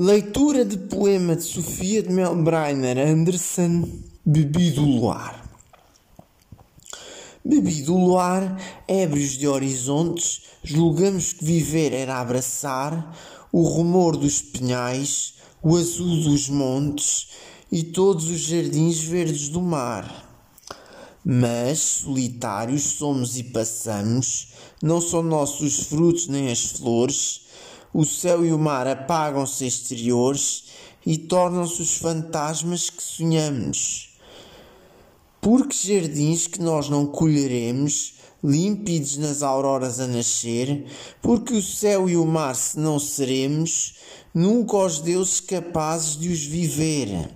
Leitura de poema de Sofia de Melbreiner Anderson, Bebido Luar. Bebido luar, ébrios de horizontes, julgamos que viver era abraçar o rumor dos penhais, o azul dos montes e todos os jardins verdes do mar. Mas solitários somos e passamos, não são nossos os frutos nem as flores, o céu e o mar apagam-se exteriores e tornam-se os fantasmas que sonhamos. Porque jardins que nós não colheremos, límpidos nas auroras a nascer, porque o céu e o mar se não seremos, nunca os deuses capazes de os viver.